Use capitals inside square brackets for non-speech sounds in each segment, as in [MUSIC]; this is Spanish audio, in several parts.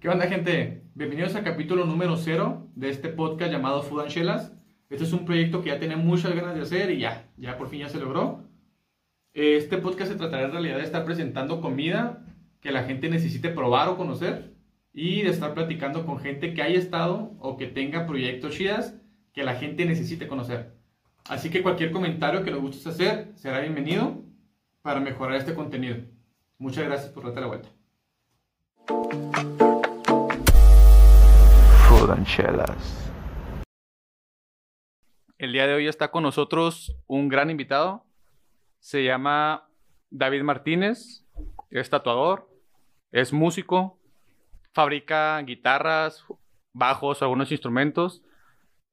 ¿Qué onda, gente? Bienvenidos al capítulo número cero de este podcast llamado Food and Chelas. Este es un proyecto que ya tenía muchas ganas de hacer y ya, ya por fin ya se logró. Este podcast se tratará en realidad de estar presentando comida que la gente necesite probar o conocer y de estar platicando con gente que haya estado o que tenga proyectos chidas que la gente necesite conocer. Así que cualquier comentario que nos gustes hacer será bienvenido para mejorar este contenido. Muchas gracias por darte la vuelta. El día de hoy está con nosotros un gran invitado. Se llama David Martínez. Es tatuador, es músico, fabrica guitarras, bajos, algunos instrumentos.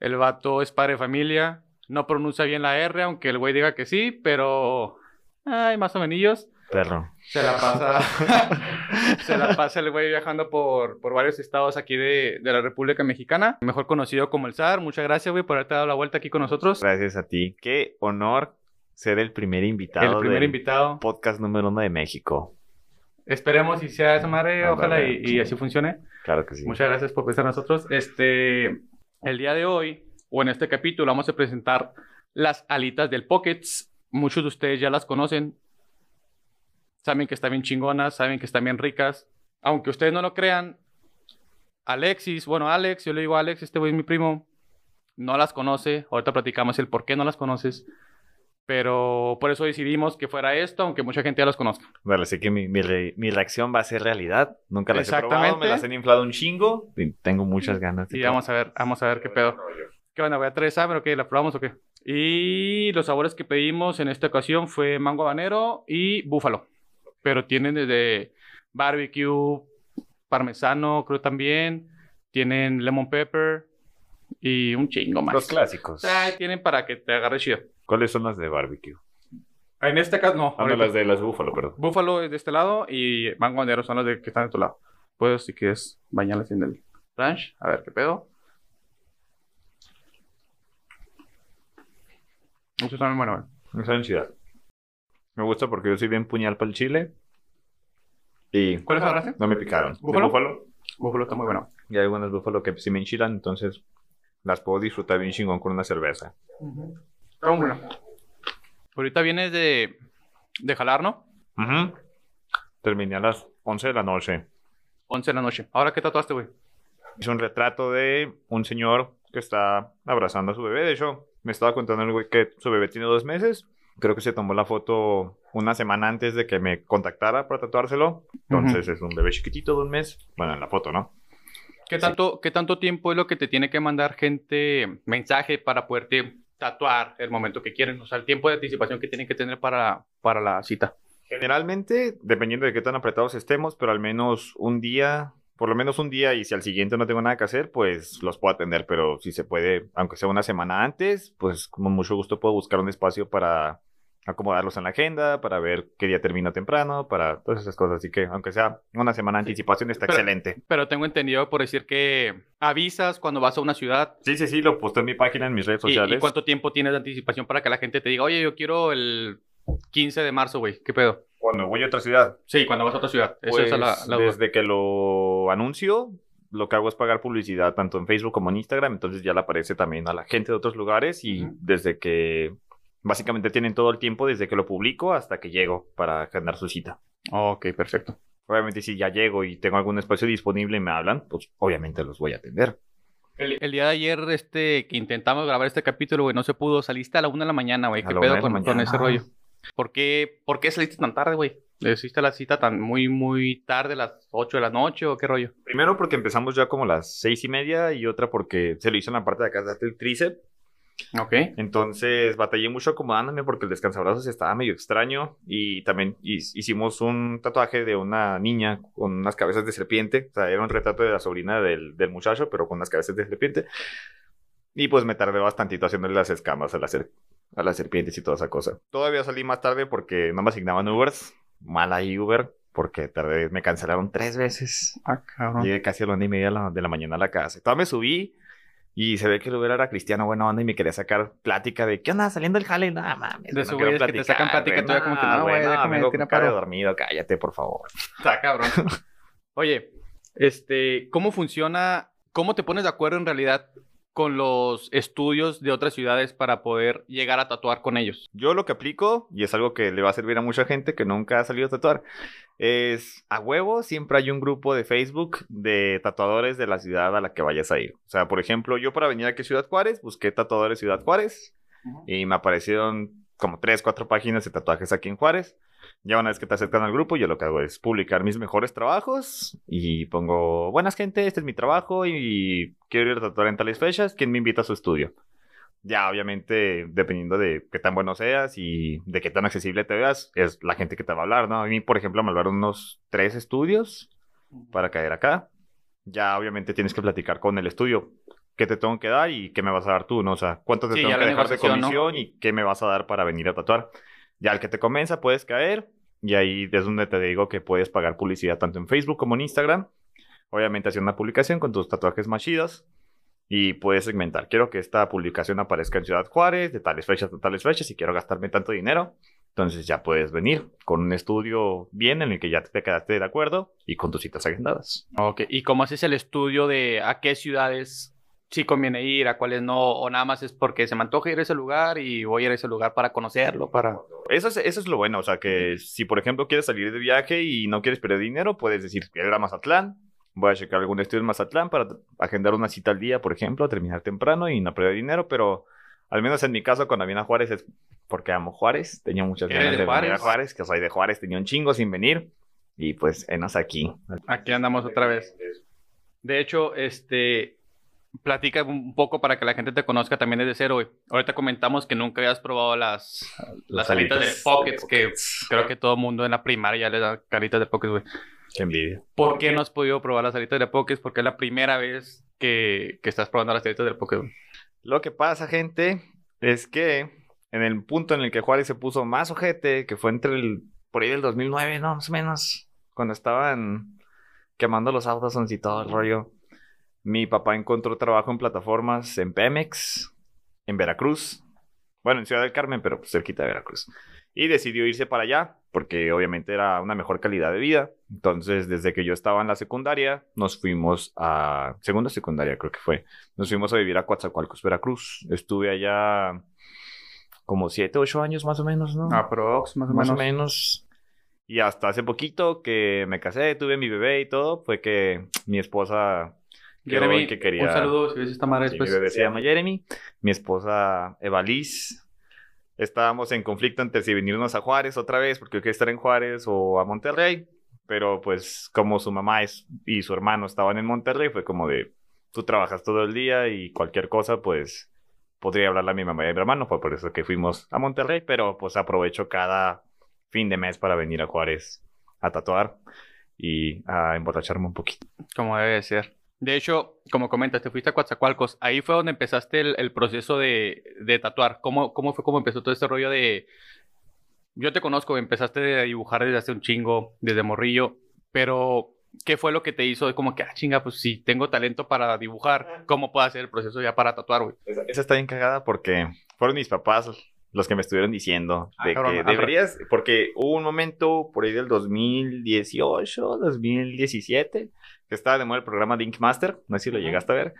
El vato es padre de familia. No pronuncia bien la R, aunque el güey diga que sí, pero. Ay, más o menos. Perro. Se la pasa. [LAUGHS] se la pasa el güey viajando por, por varios estados aquí de, de, la República Mexicana. Mejor conocido como el SAR. Muchas gracias, güey, por haberte dado la vuelta aquí con nosotros. Gracias a ti. Qué honor ser el primer invitado. El primer invitado. Podcast número uno de México. Esperemos y sea esa madre, ah, ojalá y, y, así funcione. Claro que sí. Muchas gracias por pensar en nosotros. Este, el día de hoy, o en este capítulo, vamos a presentar las alitas del Pockets. Muchos de ustedes ya las conocen saben que están bien chingonas, saben que están bien ricas. Aunque ustedes no lo crean, Alexis, bueno, Alex, yo le digo a Alex, este güey es mi primo, no las conoce. Ahorita platicamos el por qué no las conoces. Pero por eso decidimos que fuera esto, aunque mucha gente ya las conozca. Vale, así que mi, mi, mi reacción va a ser realidad. Nunca las he probado, me las han inflado un chingo y tengo muchas ganas. De y vamos a ver, vamos a ver qué pedo. ¿Qué onda? ¿Voy a traer esa? ¿Pero qué? ¿La probamos o qué? Y los sabores que pedimos en esta ocasión fue mango habanero y búfalo pero tienen desde barbecue, parmesano, creo también, tienen lemon pepper y un chingo más. Los clásicos. Tienen para que te agarre chido. ¿Cuáles son las de barbecue? En este caso, no. Ah, no, las de las búfalo, perdón. Búfalo es de este lado y mango bandero son las de que están de tu lado. Puedes, si quieres, bañarlas en el ranch. A ver qué pedo. Eso muy bueno. Esa densidad. Me gusta porque yo soy bien puñal para el chile. Y ¿Cuáles agarraste? No me picaron. ¿Búfalo? búfalo? Búfalo está muy bueno. Y hay algunas búfalo que sí me enchilan, entonces las puedo disfrutar bien chingón con una cerveza. Está muy bueno. Ahorita vienes de, de jalar, ¿no? Uh Terminé a las 11 de la noche. 11 de la noche. ¿Ahora qué tatuaste, güey? Hice un retrato de un señor que está abrazando a su bebé. De hecho, me estaba contando el güey que su bebé tiene dos meses creo que se tomó la foto una semana antes de que me contactara para tatuárselo. Entonces es un bebé chiquitito de un mes. Bueno, en la foto, ¿no? ¿Qué tanto, ¿Qué tanto tiempo es lo que te tiene que mandar gente mensaje para poderte tatuar el momento que quieren? O sea, el tiempo de anticipación que tienen que tener para, para la cita. Generalmente, dependiendo de qué tan apretados estemos, pero al menos un día, por lo menos un día, y si al siguiente no tengo nada que hacer, pues los puedo atender. Pero si se puede, aunque sea una semana antes, pues con mucho gusto puedo buscar un espacio para acomodarlos en la agenda, para ver qué día termina temprano, para todas esas cosas. Así que, aunque sea una semana de anticipación, está excelente. Pero tengo entendido por decir que avisas cuando vas a una ciudad. Sí, sí, sí, lo puse en mi página, en mis redes sociales. ¿Y, cuánto tiempo tienes de anticipación para que la gente te diga, oye, yo quiero el 15 de marzo, güey? ¿Qué pedo? Cuando voy a otra ciudad. Sí, cuando vas a otra ciudad. Eso es la, pues, Desde que lo anuncio, lo que hago es pagar publicidad tanto en Facebook como en Instagram, entonces ya le aparece también a la gente de otros lugares y desde que Básicamente tienen todo el tiempo desde que lo publico hasta que llego para agendar su cita. Ok, perfecto. Obviamente si ya llego y tengo algún espacio disponible y me hablan, pues obviamente los voy a atender. El, día de ayer este, que intentamos grabar este capítulo, güey, no se pudo. Saliste a la una de la mañana, güey. ¿Qué pedo con, con, ese rollo? ¿Por qué, ¿Por qué saliste tan tarde, güey? ¿Le hiciste la cita tan muy, muy tarde, las 8 de la noche o qué rollo? Primero porque empezamos ya como las seis y media y otra porque se lo hizo en la parte de acá del tríceps Ok. Entonces batallé mucho acomodándome porque el descansabrazos estaba medio extraño y también hicimos un tatuaje de una niña con unas cabezas de serpiente. O sea, era un retrato de la sobrina del, del muchacho, pero con unas cabezas de serpiente. Y pues me tardé bastantito haciéndole las escamas a, la a las serpientes y toda esa cosa. Todavía salí más tarde porque no me asignaban Ubers. Mal ahí Uber porque tardé, me cancelaron tres veces. Ah, cabrón. Llegué casi a las una y media de la, de la mañana a la casa. Todavía me subí y se ve que el Uber era cristiano, buena onda, y me quería sacar plática de ¿qué onda? Saliendo el jale, nada mames. De su güey que te sacan plática, tú como que no, güey, déjame, tiene para dormido, cállate, por favor. Está cabrón. [LAUGHS] Oye, Este, ¿cómo funciona? ¿Cómo te pones de acuerdo en realidad con los estudios de otras ciudades para poder llegar a tatuar con ellos? Yo lo que aplico, y es algo que le va a servir a mucha gente que nunca ha salido a tatuar, es a huevo, siempre hay un grupo de Facebook de tatuadores de la ciudad a la que vayas a ir. O sea, por ejemplo, yo para venir aquí a Ciudad Juárez, busqué tatuadores Ciudad Juárez y me aparecieron como tres, cuatro páginas de tatuajes aquí en Juárez. Ya una vez que te acercan al grupo, yo lo que hago es publicar mis mejores trabajos y pongo, buenas gente, este es mi trabajo y quiero ir a tatuar en tales fechas, ¿quién me invita a su estudio? Ya, obviamente, dependiendo de qué tan bueno seas y de qué tan accesible te veas, es la gente que te va a hablar, ¿no? A mí, por ejemplo, me hablaron unos tres estudios para caer acá. Ya, obviamente, tienes que platicar con el estudio qué te tengo que dar y qué me vas a dar tú, ¿no? O sea, cuánto te Sí, tengo que dejar de negociación, ¿no? comisión y qué me vas a dar para venir a tatuar. Ya al que te convenza puedes caer y ahí es donde te digo que puedes pagar publicidad tanto en Facebook como en Instagram. Obviamente haciendo una publicación con tus tatuajes más y puedes segmentar. Quiero que esta publicación aparezca en Ciudad Juárez, de tales fechas a tales fechas y quiero gastarme tanto dinero. Entonces ya puedes venir con un estudio bien en el que ya te quedaste de acuerdo y con tus citas agendadas. Ok, ¿y cómo haces el estudio de a qué ciudades sí conviene ir, a cuáles no? O nada más es porque se me antoja ir a ese lugar y voy a ir a ese lugar para conocerlo, para... Eso es, eso es lo bueno, o sea que si por ejemplo quieres salir de viaje y no quieres perder dinero, puedes decir que ir a Mazatlán, voy a checar algún estudio en Mazatlán para agendar una cita al día, por ejemplo, terminar temprano y no perder dinero, pero al menos en mi caso cuando vine a Juárez es porque amo Juárez, tenía muchas ¿Eres ganas de de, venir a Juárez? Juárez, que soy de Juárez, tenía un chingo sin venir y pues enos aquí. Aquí andamos otra vez. De hecho, este, platica un poco para que la gente te conozca también desde cero. güey. Ahorita comentamos que nunca habías probado las, las alitas de pockets, que creo que todo el mundo en la primaria ya le da caritas de pockets, güey. Qué envidia. ¿Por qué no has podido probar las alitas de pockets? Porque es la primera vez que, que estás probando las alitas de pockets, güey. Lo que pasa, gente, es que en el punto en el que Juárez se puso más ojete, que fue entre el, por ahí del 2009, ¿no? Más o menos, cuando estaban quemando los autos y todo el rollo. Mi papá encontró trabajo en plataformas en Pemex, en Veracruz. Bueno, en Ciudad del Carmen, pero pues, cerquita de Veracruz. Y decidió irse para allá, porque obviamente era una mejor calidad de vida. Entonces, desde que yo estaba en la secundaria, nos fuimos a... Segunda secundaria, creo que fue. Nos fuimos a vivir a Coatzacoalcos, Veracruz. Estuve allá como siete, ocho años más o menos, ¿no? Aprox, más o más menos. o menos. Y hasta hace poquito que me casé, tuve mi bebé y todo, fue que mi esposa Jeremy, que quería... un saludo si ves esta madre después. mi bebé se llama Jeremy, mi esposa Evaliz. Estábamos en conflicto entre si venirnos a Juárez otra vez, porque yo quería estar en Juárez o a Monterrey. Pero pues como su mamá es, y su hermano estaban en Monterrey, fue como de, tú trabajas todo el día y cualquier cosa, pues podría hablarle a mi mamá y a mi hermano. Fue por eso que fuimos a Monterrey, pero pues aprovecho cada fin de mes para venir a Juárez a tatuar y a emborracharme un poquito. Como debe de ser. De hecho, como comentas, te fuiste a Coatzacoalcos. Ahí fue donde empezaste el, el proceso de, de tatuar. ¿Cómo, ¿Cómo fue cómo empezó todo este rollo de... Yo te conozco, empezaste a dibujar desde hace un chingo, desde morrillo, pero ¿qué fue lo que te hizo? Como que, ah, chinga, pues si tengo talento para dibujar, ¿cómo puedo hacer el proceso ya para tatuar, güey? Esa, esa está bien cagada porque fueron mis papás los que me estuvieron diciendo Ah, de cabrón, que deberías, porque hubo un momento por ahí del 2018, 2017, que estaba de moda el programa de Ink Master, no sé si lo llegaste a ver,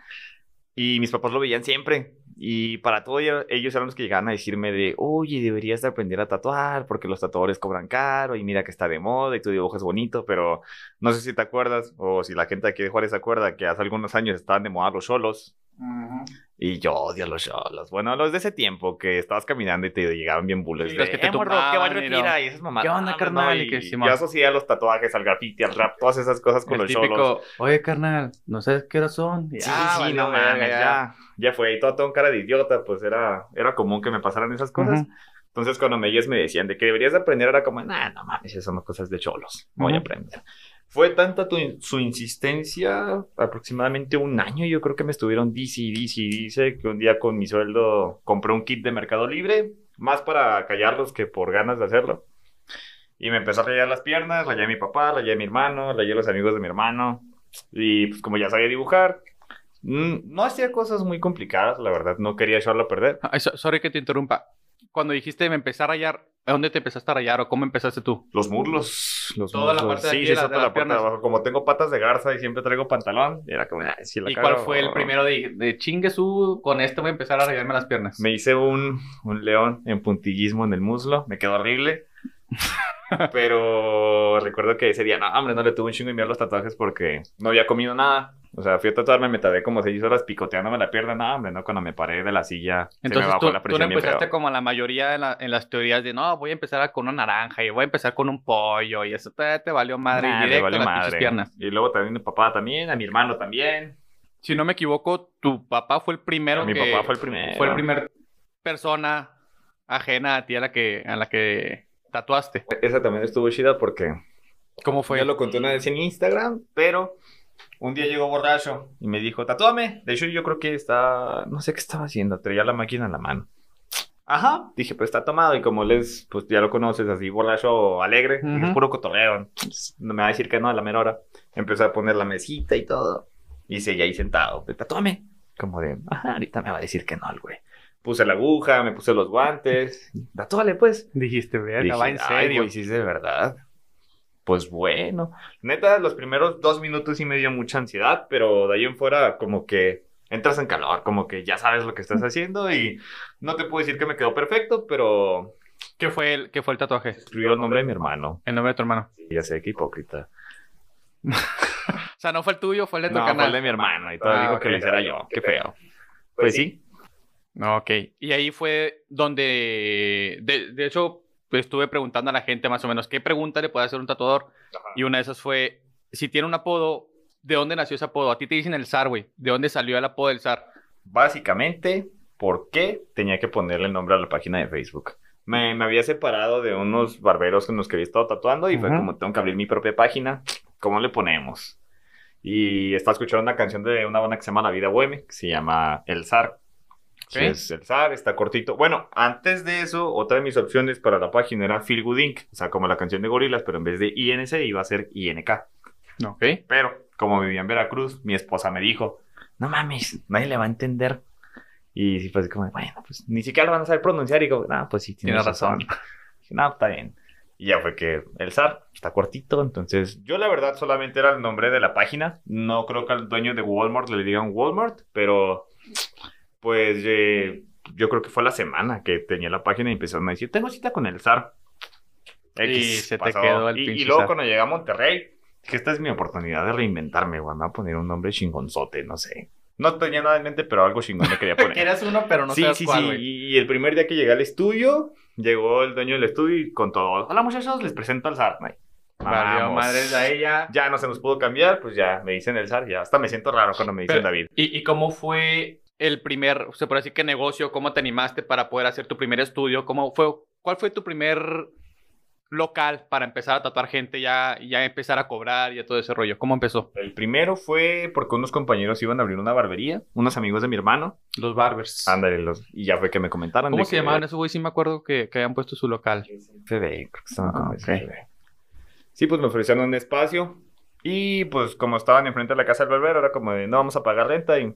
y mis papás lo veían siempre, y para todo ello- ellos eran los que llegaban a decirme de, oye, deberías de aprender a tatuar, porque los tatuadores cobran caro, y mira que está de moda, y tu dibujo es bonito, pero no sé si te acuerdas, o si la gente aquí de Juárez se acuerda, que hace algunos años estaban de moda los solos, y yo odio a los cholos. Bueno, los de ese tiempo que estabas caminando y te llegaban bien bullets. Sí, de, los que te "Eh, tumbaban ¿qué barrio tira?" Y esas mamadas. ¿Qué onda, No, carnal? no, Y que yo asocié a los tatuajes, al graffiti, al rap, todas esas cosas con el los típico, cholos. oye, carnal, ¿no sabes qué hora son? Sí, "Ah, sí, no mames, ya. Ya fue. Y todo, todo con cara de idiota, pues era, era común que me pasaran esas cosas. Ujú. Entonces, cuando me, ellos me decían de que deberías de aprender, era como, nah, no mames, esas son cosas de cholos. Voy a Ujú. aprender. Fue tanta su insistencia, aproximadamente un año, yo creo que me estuvieron dice y dice que un día con mi sueldo compré un kit de Mercado Libre, más para callarlos que por ganas de hacerlo. Y me empezó a rayar las piernas, rayé a mi papá, rayé a mi hermano, rayé a los amigos de mi hermano. Y pues como ya sabía dibujar, mm, no hacía cosas muy complicadas, la verdad, no quería echarlo a perder. So- sorry que te interrumpa. Cuando dijiste me empezar a rayar, ¿Dónde te empezaste a rayar o cómo empezaste tú? Los muslos. Los Toda la muslos. parte de sí, aquí sí, de la- esa de las la parte de abajo. Como tengo patas de garza y siempre traigo pantalón, era como, ay, si la ¿Y cuál cago- fue el primero de, de chingue su, con este voy a empezar a rayarme las piernas? Me hice un, un león en puntillismo en el muslo, me quedó horrible. Pero recuerdo que ese día, no, hombre, no le tuve un chingo de miedo a los tatuajes porque no había comido nada. O sea, fui a tatuarme, me tardé como seis horas picoteándome la pierna. No, hombre, no, cuando me paré de la silla, se me Entonces bajó tú, la tú no presión bien empezaste como la mayoría en, la- en las teorías de no, voy a empezar a- con una naranja y voy a empezar con un pollo y eso te, te valió madre Nah, directo valió a las madre. piernas. Y luego también mi papá también, a mi hermano también. Si no me equivoco, tu papá fue el primero mi que papá fue el primero. fue el primer persona ajena a ti a la que a la que tatuaste. Esa también estuvo chida porque ¿Cómo fue? Ya lo conté una vez en Instagram, pero un día llegó borracho y me dijo, tatúame. De hecho, yo creo que está, no sé qué estaba haciendo, traía la máquina en la mano. Ajá, dije, pues está tomado y como les, pues ya lo conoces, así borracho, alegre, dije, Ujú. es puro cotorreo, no me va a decir que no a la mera hora. Empecé a poner la mesita y todo, y seguía ahí sentado, tatúame. Como de, ajá, ahorita me va a decir que no el güey. Puse la aguja, me puse los guantes, [LAUGHS] tatúale pues. Dijiste, verga, Dije, va en "Ay, serio. es de verdad. Pues bueno. Neta, los primeros dos minutos sí me dio mucha ansiedad, pero de ahí en fuera como que entras en calor, como que ya sabes lo que estás haciendo y no te puedo decir que me quedó perfecto, pero ¿Qué fue el qué fue el tatuaje? escribió el nombre de mi hermano. El nombre de tu hermano. Y ya sé qué hipócrita. [LAUGHS] O sea, no fue el tuyo, fue el de tu No, fue canal. el de mi hermano y todo Ah, dijo que lo hiciera yo. Qué feo. Pues sí. No, ok. Y ahí fue donde, de, de hecho, pues, estuve preguntando a la gente más o menos qué pregunta le puede hacer un tatuador. Y una de esas fue, si tiene un apodo, ¿de dónde nació ese apodo? A ti te dicen el zar, güey. ¿De dónde salió el apodo del zar? Básicamente, ¿por qué tenía que ponerle el nombre a la página de Facebook? Me, me había separado de unos barberos con los que había estado tatuando y fue como tengo que abrir mi propia página. ¿Cómo le ponemos? Y estaba escuchando una canción de una banda que se llama La Vida Boheme, que se llama El Zar. Ok. Es el Zar, está cortito. Bueno, antes de eso, otra de mis opciones para la página era Feel Good Inc. O sea, como la canción de Gorilas, pero en vez de INC iba a ser INK. Ok. Pero, como vivía en Veracruz, mi esposa me dijo, no mames, nadie le va a entender. Y sí, pues como, bueno, pues ni siquiera lo van a saber pronunciar. Y como, no, pues sí, tienes Tienes razón. razón. [LAUGHS] Dije, no, está bien. Y ya fue que el SAR está cortito. Entonces, yo la verdad solamente era el nombre de la página. No creo que al dueño de Walmart le digan Walmart, pero pues eh, yo creo que fue la semana que tenía la página y empezaron a decir, tengo cita con el SAR. Y se te quedó el y, y luego cuando llegué a Monterrey, que esta es mi oportunidad de reinventarme, güey. Me voy a poner un nombre chingonzote, no sé. No tenía nada en mente, pero algo chingón me quería [LAUGHS] poner. Quieres uno, pero no sí, sabes sí, cuál, sí. güey. Y, el primer día que llegué al estudio, llegó el dueño del estudio y con todo. Hola muchachos, les presento al. Ay, Valió vamos. madre de ella. Ya no se nos pudo cambiar, pues ya me dicen el SAR. Ya hasta me siento raro cuando me dicen Pero- David. ¿Y, y cómo fue el primer, se puede decir que negocio? ¿Cómo te animaste para poder hacer tu primer estudio? ¿Cómo fue, ¿Cuál fue tu primer local para empezar a tatuar gente, ya, ya empezar a cobrar y a todo ese rollo? ¿Cómo empezó? El primero fue porque unos compañeros iban a abrir una barbería, unos amigos de mi hermano. Los Barbers. Ándale, los, y ya fue que me comentaron. ¿Cómo de se que- llamaban esos güey? Sí me acuerdo que, que habían puesto su local. FB, creo que Ah, como ok. FB. Sí, pues me ofrecieron un espacio. Y pues como estaban enfrente de la casa del barbero, era como de no vamos a pagar renta y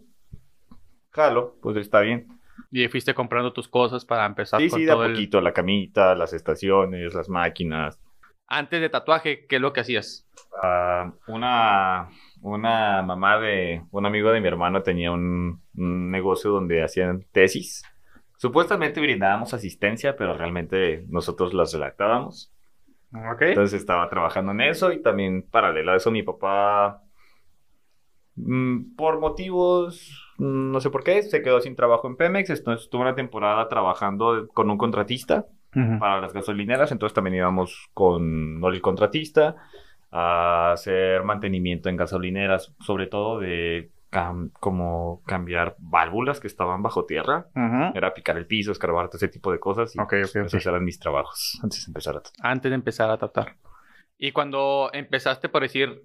jalo, pues está bien. Y fuiste comprando tus cosas para empezar Sí, con sí, de a todo el... poquito, la camita, las estaciones, las máquinas. Antes de tatuaje, ¿qué es lo que hacías? Ah, una, una mamá de un amigo de mi hermano tenía un, un negocio donde hacían tesis. Supuestamente brindábamos asistencia, pero realmente nosotros las redactábamos. Ok. Entonces estaba trabajando en eso y también paralelo a eso mi papá, mm, por motivos, no sé por qué, se quedó sin trabajo en Pemex. Entonces estuvo una temporada trabajando con un contratista para las gasolineras, entonces también íbamos con el contratista a hacer mantenimiento en gasolineras, sobre todo de cam- como cambiar válvulas que estaban bajo tierra. Era picar el piso, escarbar, todo ese tipo de cosas. Y Ok, ok, ok. esos eran mis trabajos antes de empezar a Antes de empezar a tatuar. Y cuando empezaste, por decir,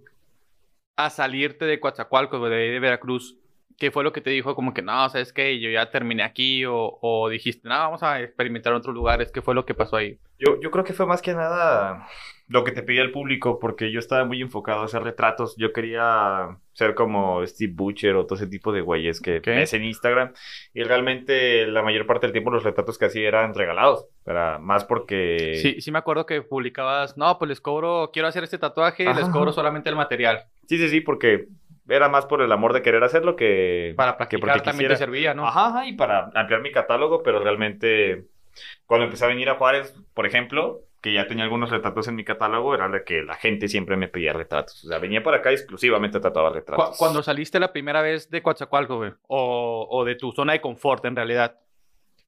a salirte de Coatzacoalcos, de Veracruz, ¿qué fue lo que te dijo? Como que no, ¿sabes qué? Yo ya terminé aquí o, o dijiste, no, vamos a experimentar en otros lugares. ¿Qué fue lo que pasó ahí? Yo, yo creo que fue más que nada lo que te pedía el público, porque yo estaba muy enfocado a hacer retratos. Yo quería ser como Steve Butcher o todo ese tipo de güeyes que Ok. ves en Instagram. Y realmente la mayor parte del tiempo los retratos que hacía eran regalados. Era más porque... Sí, sí me acuerdo que publicabas, no, pues les cobro, quiero hacer este tatuaje, les Ajá. cobro solamente el material. sí, sí, sí, porque era más por el amor de querer hacerlo que... Para que practicar porque también quisiera. te servía, ¿no? Ajá, ajá, y para ampliar mi catálogo, pero realmente cuando empecé a venir a Juárez, por ejemplo, que ya tenía algunos retratos en mi catálogo, era de que la gente siempre me pedía retratos. O sea, venía para acá y exclusivamente trataba Cu- retratos. Cuando saliste la primera vez de Coatzacoalcos, güey, o, o de tu zona de confort en realidad,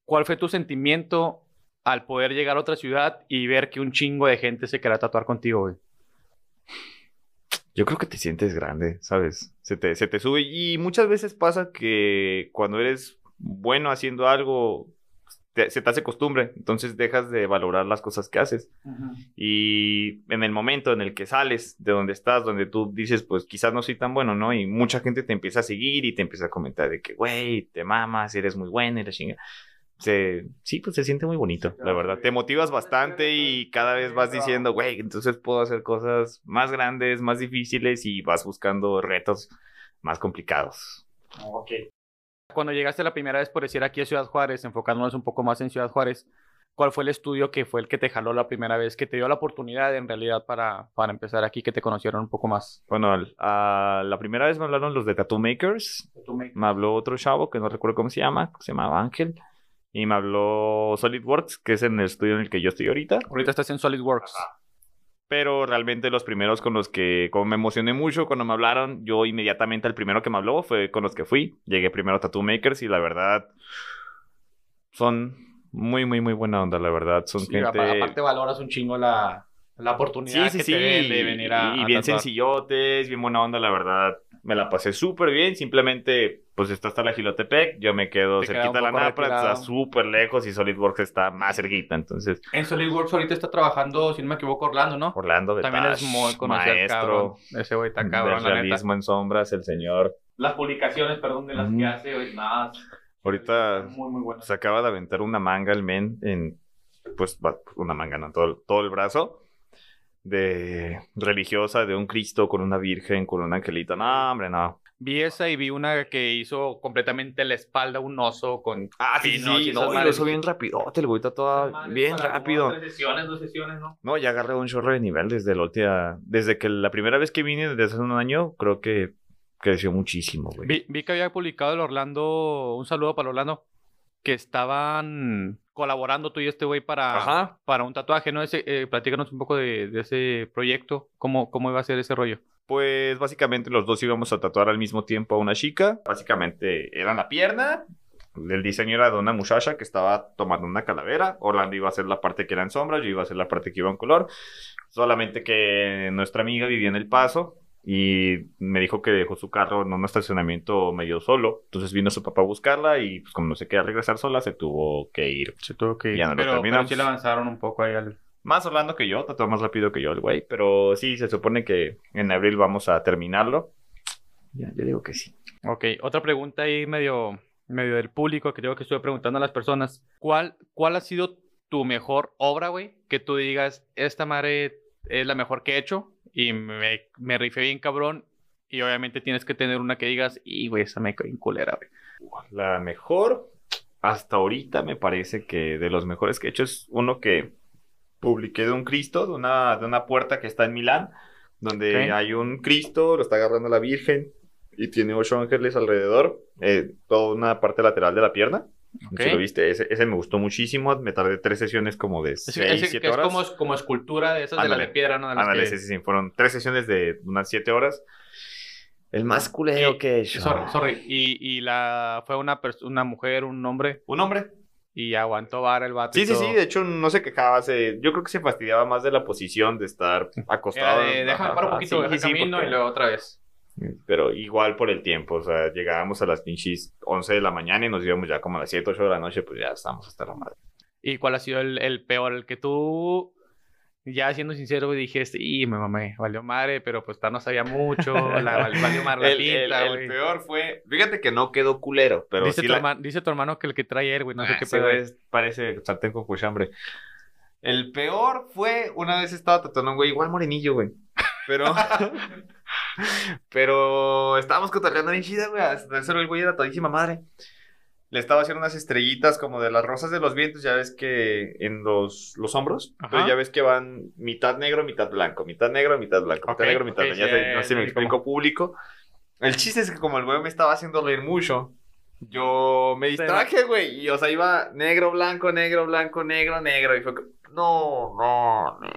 ¿cuál fue tu sentimiento al poder llegar a otra ciudad y ver que un chingo de gente se quería tatuar contigo, güey? Yo creo que te sientes grande, ¿sabes? Se te, se te sube y muchas veces pasa que cuando eres bueno haciendo algo, te- se te hace costumbre, entonces dejas de valorar las cosas que haces. Y en el momento en el que sales de donde estás, donde tú dices, pues quizás no soy tan bueno, ¿no? Y mucha gente te empieza a seguir y te empieza a comentar de que, güey, te mamas, eres muy buena y la chinga. Se, sí, pues se siente muy bonito, la verdad. Te motivas bastante y cada vez vas diciendo, güey, entonces puedo hacer cosas más grandes, más difíciles y vas buscando retos más complicados. Cuando llegaste la primera vez por decir aquí a Ciudad Juárez, enfocándonos un poco más en Ciudad Juárez, ¿cuál fue el estudio que fue el que te jaló la primera vez, que te dio la oportunidad en realidad para, para empezar aquí, que te conocieron un poco más? Bueno, a la primera vez me hablaron los de Tattoo Makers, me habló otro chavo que no recuerdo cómo se llama, se llamaba Ángel, y me habló SolidWorks, que es en el estudio en el que yo estoy ahorita. Ahorita estás en SolidWorks. Pero realmente los primeros con los que, como me emocioné mucho cuando me hablaron, yo inmediatamente el primero que me habló fue con los que fui. Llegué primero a Tattoo Makers y la verdad son muy, muy, muy buena onda, la verdad. Son Sí, gente... apa- aparte valoras un chingo la, la oportunidad Sí, sí, que te de venir a, y bien sencillotes, bien buena onda, la verdad. Me la pasé súper bien. Simplemente, pues está hasta la Gilotepec. Yo me quedo Te cerquita de la Napra, retirado. está súper lejos y SolidWorks está más cerquita. Entonces, En SolidWorks ahorita está trabajando, si no me equivoco, Orlando, ¿no? Orlando También es Betash, muy conocido, maestro. Ese güey está cabrón, del la neta. realismo en sombras, el señor. Las publicaciones, perdón, de las que hace, güey, nada. Ahorita Muy, muy bueno. se acaba de aventar una manga el men en, pues, una manga, no, todo, todo el brazo. De religiosa, de un Cristo con una virgen, con un angelito. No, hombre, no. Vi esa y vi una que hizo completamente la espalda un oso con... Ah, sí, sí, no, sí, y lo hizo bien rapidote, el güey está toda bien rápido. Tres sesiones, dos sesiones, ¿no? No, ya agarré un chorro de nivel desde la última, desde que la primera vez que vine desde hace un año, creo que creció muchísimo, güey. Vi, vi que había publicado el Orlando, un saludo para Orlando, que estaban colaborando tú y este güey para, Ajá. para un tatuaje, ¿no? Ese, eh, platícanos un poco de, de ese proyecto, cómo, cómo iba a ser ese rollo. Pues básicamente los dos íbamos a tatuar al mismo tiempo a una chica. Básicamente era la pierna. El diseño era de una muchacha que estaba tomando una calavera. Orlando iba a hacer la parte que era en sombra, yo iba a hacer la parte que iba en color. Solamente que nuestra amiga vivía en El Paso y me dijo que dejó su carro en un estacionamiento medio solo. Entonces vino su papá a buscarla y pues como no se quería regresar sola, se tuvo que ir. Se tuvo que Ya no lo pero, pero terminamos. sí le avanzaron un poco ahí al... Más Orlando que yo, tatuó más rápido que yo el güey. Pero sí, se supone que en abril vamos a terminarlo. Ya, yo digo que sí. Ok, otra pregunta ahí medio, medio del público que creo que estuve preguntando a las personas. ¿Cuál, cuál ha sido tu mejor obra, güey? Que tú digas, esta madre es la mejor que he hecho y me, me rifé bien cabrón. Y obviamente tienes que tener una que digas, y güey, esa me quedó bien culera, güey. La mejor, hasta ahorita me parece que de los mejores que he hecho es uno que publiqué de un Cristo, de una, de una puerta que está en Milán, donde hay un Cristo, lo está agarrando la Virgen y tiene ocho ángeles alrededor, eh, toda una parte lateral de la pierna. Si lo viste, ese, ese me gustó muchísimo. Me tardé tres sesiones como de Ese- seis, ese siete que es horas. como, como escultura de esas de la de piedra, ¿no? De las Ándale, que- sí, sí, fueron tres sesiones de unas siete horas. El más culero que he hecho. Sorry, sorry. Y, y la fue una, una mujer, un hombre, Un hombre. y aguantó vara el vato. Sí, sí, sí, de hecho no se quejaba, se, yo creo que se fastidiaba más de la posición de estar acostado. de, déjame parar un poquito, sí, sí, camino porque- y luego otra vez. Pero igual por el tiempo, o sea, llegábamos a las pinches 11 de la mañana y nos íbamos ya como a las 7, 8 de la noche, pues ya estábamos hasta la madre. ¿Y cuál ha sido el, el peor? El que tú Ya siendo sincero, dije, y me mamé, valió madre, pero pues no sabía mucho, la, val- valió madre El, pinta, el- peor fue, fíjate que no quedó culero, pero Dice, sí tu la- hermano, dice tu hermano que el que trae él, güey, no sé Ah, qué pedo. es- parece sartén con cuchambre. El peor fue, una vez estaba tatuando un güey, igual morenillo, güey. Pero, [LAUGHS] pero estábamos cotorreando bien chida, güey. Hasta eso el güey era todísima madre. Le estaba haciendo unas estrellitas como de las rosas de los vientos, ya ves que en los, los hombros, Ajá. pero ya ves que van mitad negro, mitad blanco, mitad negro, mitad blanco, Ok, mitad negro, mitad ok, blanco. Ya sí, sé, no sé si me explico como- público. El chiste es que como el güey me estaba haciendo reír mucho, yo me distraje, güey. Y o sea, iba negro, blanco, negro, blanco, negro, negro. Y fue no, no, no.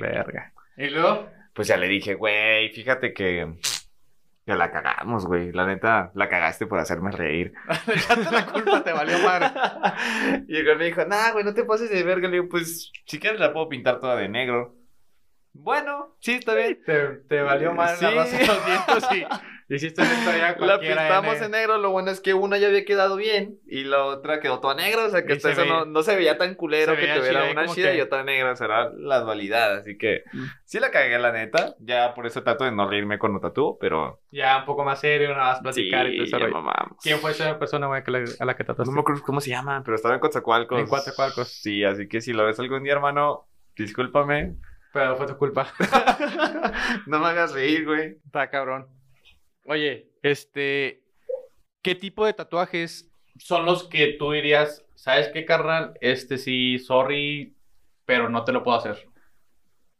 Verga. Y luego, Pues ya le dije, güey, fíjate que. Que la cagamos, güey. La neta, la cagaste por hacerme reír. [LAUGHS] La culpa, te valió madre. [LAUGHS] y el güey me dijo, nah, güey, no te pases de verga. Le digo, pues, si quieres la puedo pintar toda de negro. Bueno, sí, está bien. Te, te valió madre la Sí. raza de los vientos y hiciste una historia [LAUGHS] La pintamos en negro, lo bueno es que una ya había quedado bien y la otra quedó toda negra, o sea que hasta se eso veía- no, no se veía tan culero se que veía tuviera una chida que- y otra negra, será la dualidad, así que Mm. sí la cagué la neta, ya por eso trato de no reírme cuando tatúo, pero Ya un poco más serio, nada más platicar sí, y todo mamamos. ¿Quién fue esa persona, güey, a la que trataste? No me acuerdo cómo se llama, pero estaba en Coatzacoalcos. En Coatzacoalcos. Sí, así que si lo ves algún día, hermano, discúlpame. Pero fue tu culpa. [LAUGHS] no me hagas reír, güey. Está cabrón. Oye, este, ¿qué tipo de tatuajes son los que tú dirías, sabes qué, carnal? Este sí, sorry, pero no te lo puedo hacer.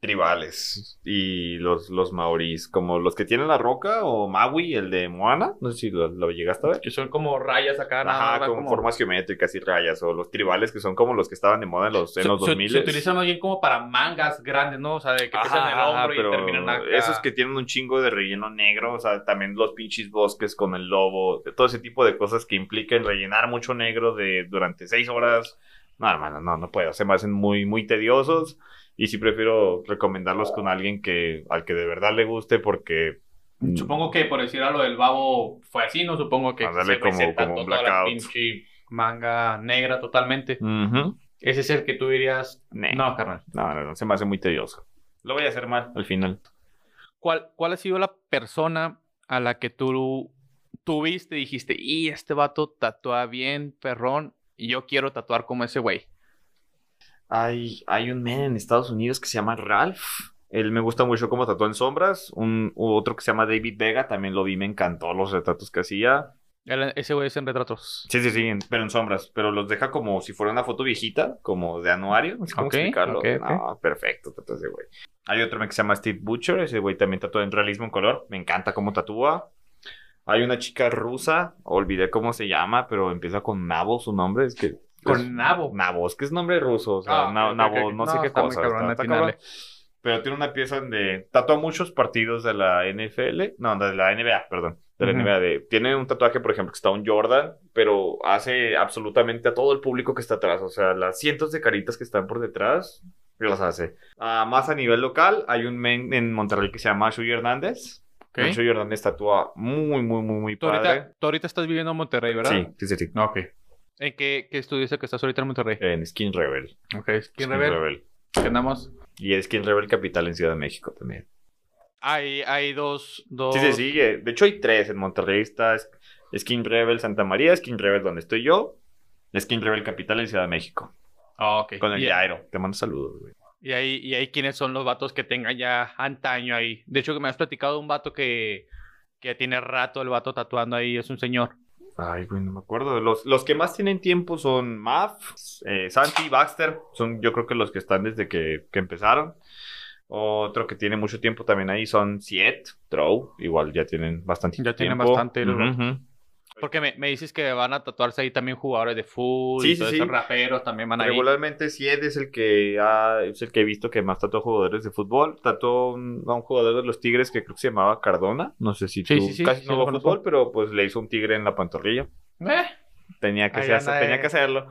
Tribales y los, los maoris, como los que tienen la roca o Maui, el de Moana, no sé si lo, lo llegaste a ver. Que son como rayas acá, Ajá, con como- formas geométricas y rayas, o los tribales que son como los que estaban de moda en los, en Se, los se- 2000. se utilizan más bien como para mangas grandes, ¿no? O sea, de que empiezan en el hombro y terminan acá. esos que tienen un chingo de relleno negro, o sea, también los pinches bosques con el lobo, todo ese tipo de cosas que implican rellenar mucho negro de durante seis horas. No, hermano, no, no puedo. Se me hacen muy, muy tediosos. Y sí prefiero recomendarlos con alguien que, al que de verdad le guste porque Supongo que por decir algo del babo fue así, ¿no? Supongo que se como- como un toda la pinche manga negra totalmente. Ese es el que tú dirías, Nee. no, carnal. No, no, no, se me hace muy tedioso. Lo voy a hacer mal al final. ¿Cuál, ¿Cuál ha sido la persona a la que tú tuviste y dijiste, y este vato tatúa bien, perrón, y yo quiero tatuar como ese güey? Hay, hay un men en Estados Unidos que se llama Ralph. Él me gusta mucho cómo tatúa en sombras. Un otro que se llama David Vega, también lo vi, me encantó los retratos que hacía. Ese güey es en retratos. Sí, sí, sí, en- pero en sombras. Pero los deja como si fuera una foto viejita, como de anuario. No sé cómo Ok, explicarlo. No, perfecto, tatúa ese güey. Hay otro men que se llama Steve Butcher. Ese güey también tatúa en realismo en color. Me encanta cómo tatúa. Hay una chica rusa, olvidé cómo se llama, pero empieza con Nabo su nombre. Es que. Con nabo. Nabo, es que es nombre ruso. O sea, Ah, Nabo, ok. no, No, sé qué está muy cosa. cabrón está- está. Pero tiene una pieza donde tatúa muchos partidos de la NFL, no, de la NBA, perdón, de la Ujú. NBA. De, tiene un tatuaje, por ejemplo, que está un Jordan, pero hace absolutamente a todo el público que está atrás. O sea, las cientos de caritas que están por detrás, las hace. Ah, más a nivel local, hay un men en Monterrey que se llama Shuy Hernández. Ok. El Shuy Hernández tatúa muy, muy, muy, muy Tú padre. ahorita, tú ahorita estás viviendo en Monterrey, ¿verdad? Sí, sí, sí, sí. No, Ok. ¿En qué, qué estudio que estás ahorita en Monterrey? En Skin Rebel. Ok, ¿quién Rebel? ¿Qué andamos? Y es Skin Rebel Capital en Ciudad de México también. Hay, hay dos, dos... Sí, se sigue. De hecho, hay tres. En Monterrey está Skin Rebel Santa María, Skin Rebel donde estoy yo, Skin Rebel Capital en Ciudad de México. Ah, ok. Con el Jairo. Te mando saludos, güey. y ahí, y ahí quiénes son los vatos que tengan ya antaño ahí. De hecho, que me has platicado de un vato que, que tiene rato el vato tatuando ahí, es un señor. Ay, güey, no me acuerdo. Los, los que más tienen tiempo son Maf, eh, Santi, Baxter. Son yo creo que los que están desde que, que empezaron. Otro que tiene mucho tiempo también ahí son Siet, Trow. Igual ya tienen bastante Ya tienen tiempo. bastante los Ujú, ujú. Porque me, me dices que van a tatuarse ahí también jugadores de fútbol Sí, y sí, todos sí. esos raperos también van ahí. Regularmente Sied es el que ha- es el que he visto que más tatuó jugadores de fútbol. Tatuó un- a un jugador de los Tigres que creo que se llamaba Cardona. No sé si Sí, tú sí, sí, casi no conozco. fútbol, pero pues le hizo un tigre en la pantorrilla. Eh, Tenía que, tenía eh. que hacerlo.